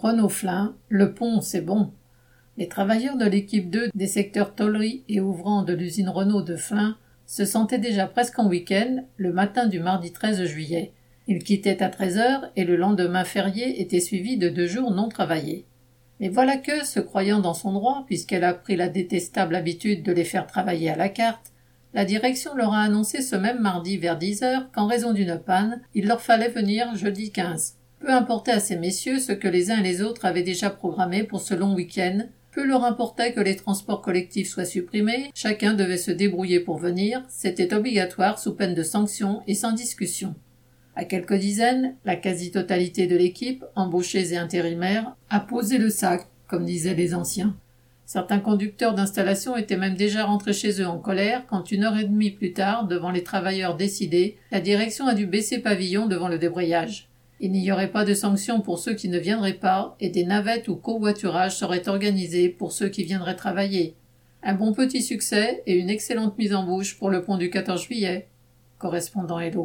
Renault-Flin, le pont, c'est bon. Les travailleurs de l'équipe 2 des secteurs tôleries et ouvrants de l'usine Renault de Flin se sentaient déjà presque en week-end le matin du mardi 13 juillet. Ils quittaient à 13 heures et le lendemain férié était suivi de deux jours non travaillés. Mais voilà que, se croyant dans son droit, puisqu'elle a pris la détestable habitude de les faire travailler à la carte, la direction leur a annoncé ce même mardi vers dix heures qu'en raison d'une panne, il leur fallait venir jeudi 15. Peu importait à ces messieurs ce que les uns et les autres avaient déjà programmé pour ce long week-end, peu leur importait que les transports collectifs soient supprimés, chacun devait se débrouiller pour venir, c'était obligatoire sous peine de sanctions et sans discussion. À quelques dizaines, la quasi-totalité de l'équipe, embauchés et intérimaires, a posé le sac, comme disaient les anciens. Certains conducteurs d'installation étaient même déjà rentrés chez eux en colère quand une heure et demie plus tard, devant les travailleurs décidés, la direction a dû baisser pavillon devant le débrayage. Il n'y aurait pas de sanctions pour ceux qui ne viendraient pas et des navettes ou covoiturages seraient organisés pour ceux qui viendraient travailler. Un bon petit succès et une excellente mise en bouche pour le pont du 14 juillet. Correspondant Hello.